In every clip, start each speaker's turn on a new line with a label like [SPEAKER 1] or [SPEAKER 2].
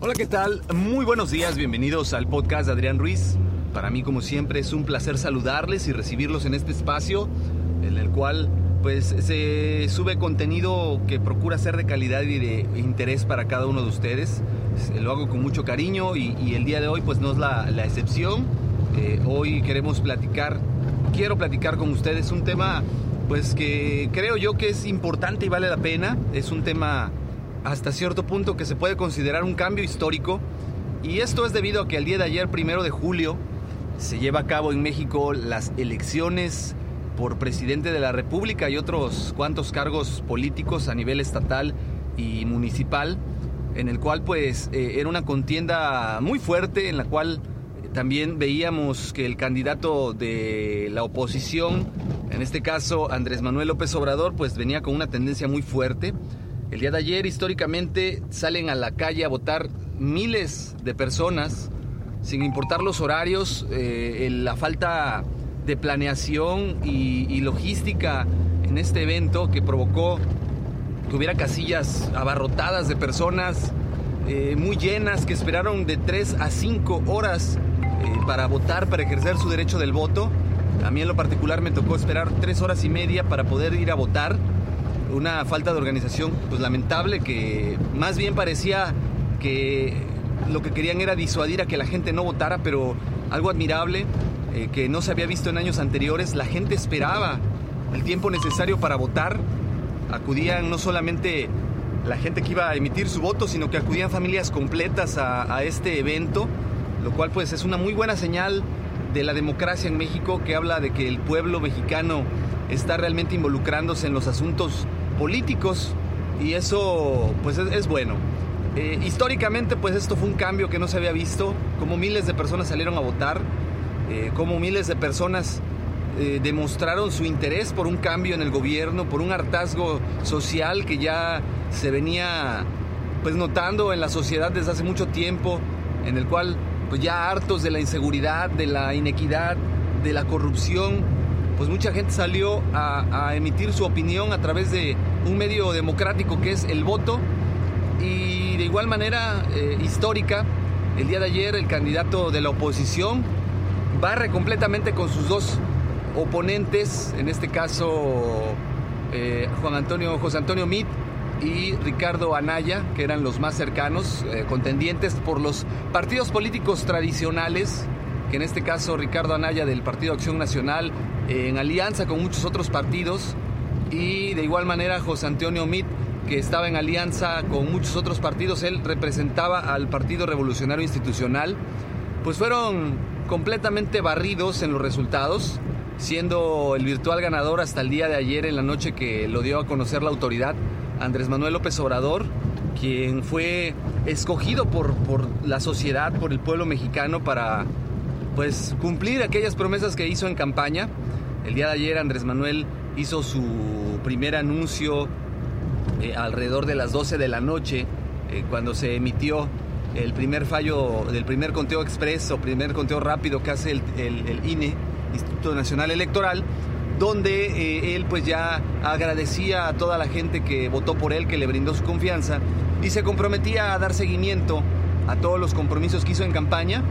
[SPEAKER 1] Hola, ¿qué tal? Muy buenos días, bienvenidos al podcast de Adrián Ruiz. Para mí, como siempre, es un placer saludarles y recibirlos en este espacio en el cual pues se sube contenido que procura ser de calidad y de interés para cada uno de ustedes. Lo hago con mucho cariño y, el día de hoy pues no es la, excepción. Eh, hoy queremos platicar, quiero platicar con ustedes un tema pues que creo yo que es importante y vale la pena. Es un tema hasta cierto punto que se puede considerar un cambio histórico. Y esto es debido a que el día de ayer, primero de julio, se lleva a cabo en México las elecciones por presidente de la República y otros cuantos cargos políticos a nivel estatal y municipal, en el cual pues eh, era una contienda muy fuerte, en la cual también veíamos que el candidato de la oposición, en este caso Andrés Manuel López Obrador, pues venía con una tendencia muy fuerte. El día de ayer históricamente salen a la calle a votar miles de personas, sin importar los horarios, eh, la falta de planeación y, logística en este evento que provocó que hubiera casillas abarrotadas de personas eh, muy llenas que esperaron de 3 a 5 horas eh, para votar, para ejercer su derecho del voto. A mí en lo particular me tocó esperar 3 horas y media para poder ir a votar una falta de organización pues lamentable que más bien parecía que lo que querían era disuadir a que la gente no votara, pero algo admirable eh, que no se había visto en años anteriores, la gente esperaba el tiempo necesario para votar, acudían no solamente la gente que iba a emitir su voto, sino que acudían familias completas a, a este evento, lo cual pues es una muy buena señal de la democracia en México que habla de que el pueblo mexicano está realmente involucrándose en los asuntos políticos y eso pues es, bueno. Eh, históricamente pues esto fue un cambio que no se había visto, como miles de personas salieron a votar, eh, como miles de personas eh, demostraron su interés por un cambio en el gobierno, por un hartazgo social que ya se venía pues notando en la sociedad desde hace mucho tiempo, en el cual pues ya hartos de la inseguridad, de la inequidad, de la corrupción, pues mucha gente salió a, emitir su opinión a través de un medio democrático que es el voto. Y de igual manera eh, histórica, el día de ayer el candidato de la oposición barre completamente con sus dos oponentes, en este caso eh, Juan Antonio, José Antonio Mit y Ricardo Anaya, que eran los más cercanos, eh, contendientes por los partidos políticos tradicionales, que en este caso Ricardo Anaya del Partido Acción Nacional en alianza con muchos otros partidos y de igual manera José Antonio Mit que estaba en alianza con muchos otros partidos, él representaba al Partido Revolucionario Institucional, pues fueron completamente barridos en los resultados, siendo el virtual ganador hasta el día de ayer en la noche que lo dio a conocer la autoridad, Andrés Manuel López Obrador, quien fue escogido por, por la sociedad, por el pueblo mexicano para pues cumplir aquellas promesas que hizo en campaña. El día de ayer Andrés Manuel hizo su primer anuncio eh, alrededor de las 12 de la noche, eh, cuando se emitió el primer fallo del primer conteo expreso, primer conteo rápido que hace el, INE, Instituto Nacional Electoral, donde eh, él pues ya agradecía a toda la gente que votó por él, que le brindó su confianza y se comprometía a dar seguimiento a todos los compromisos que hizo en campaña.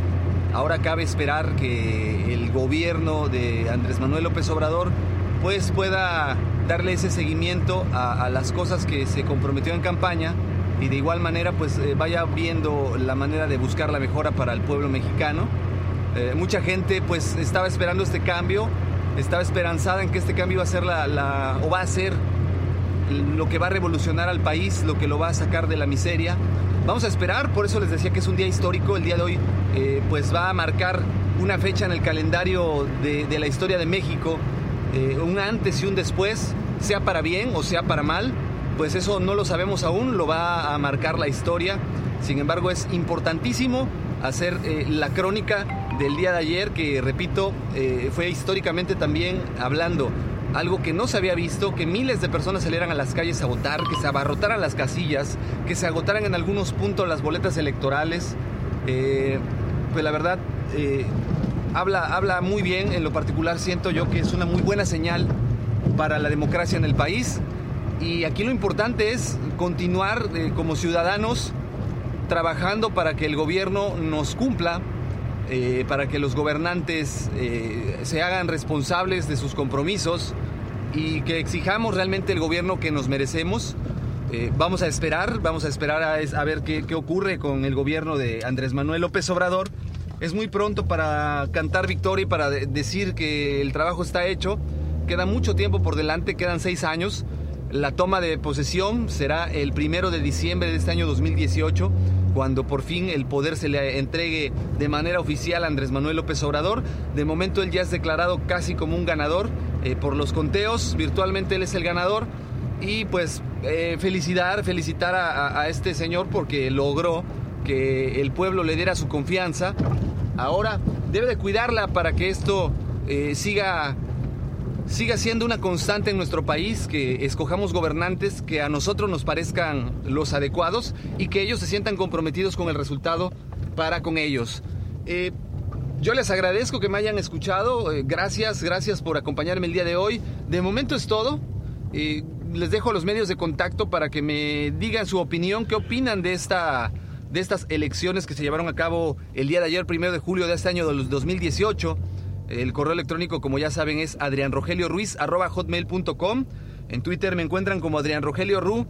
[SPEAKER 1] Ahora cabe esperar que el gobierno de Andrés Manuel López Obrador pues pueda darle ese seguimiento a, las cosas que se comprometió en campaña y de igual manera pues eh, vaya viendo la manera de buscar la mejora para el pueblo mexicano. Eh, mucha gente pues estaba esperando este cambio, estaba esperanzada en que este cambio iba a ser la, o va a ser lo que va a revolucionar al país, lo que lo va a sacar de la miseria. Vamos a esperar, por eso les decía que es un día histórico, el día de hoy eh, pues va a marcar una fecha en el calendario de, la historia de México, un antes y un después, sea para bien o sea para mal, pues eso no lo sabemos aún, lo va a marcar la historia. Sin embargo, es importantísimo hacer eh, la crónica del día de ayer, que repito, eh, fue históricamente también hablando algo que no se había visto, que miles de personas salieran a las calles a votar, que se abarrotaran las casillas, que se agotaran en algunos puntos las boletas electorales. Eh, pues la verdad, habla, habla muy bien, en lo particular siento yo que es una muy buena señal para la democracia en el país. Y aquí lo importante es continuar eh, como ciudadanos trabajando para que el gobierno nos cumpla, eh, para que los gobernantes eh, se hagan responsables de sus compromisos y que exijamos realmente el gobierno que nos merecemos. vamos a esperar, vamos a esperar a, ver qué, qué, ocurre con el gobierno de Andrés Manuel López Obrador. Es muy pronto para cantar victoria y para decir que el trabajo está hecho. Queda mucho tiempo por delante, quedan seis años. La toma de posesión será el primero de diciembre de este año 2018, cuando por fin el poder se le entregue de manera oficial a Andrés Manuel López Obrador. De momento él ya es declarado casi como un ganador eh, por los conteos, virtualmente él es el ganador. Y pues eh, felicitar, felicitar a, este señor porque logró que el pueblo le diera su confianza. Ahora debe de cuidarla para que esto eh, siga siga siendo una constante en nuestro país, que escojamos gobernantes que a nosotros nos parezcan los adecuados y que ellos se sientan comprometidos con el resultado para con ellos. Eh, yo les agradezco que me hayan escuchado, eh, gracias, gracias por acompañarme el día de hoy. De momento es todo. Les dejo los medios de contacto para que me digan su opinión, qué opinan de esta de estas elecciones que se llevaron a cabo el día de ayer, primero de julio de este año 2018. El correo electrónico, como ya saben, es adrianrogelioruiz.com. En Twitter me encuentran como Adrián Rogelio Ru.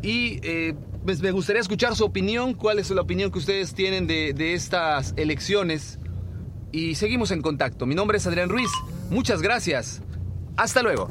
[SPEAKER 1] Y eh, pues me gustaría escuchar su opinión, cuál es la opinión que ustedes tienen de, de estas elecciones. Y seguimos en contacto. Mi nombre es Adrián Ruiz. Muchas gracias. Hasta luego.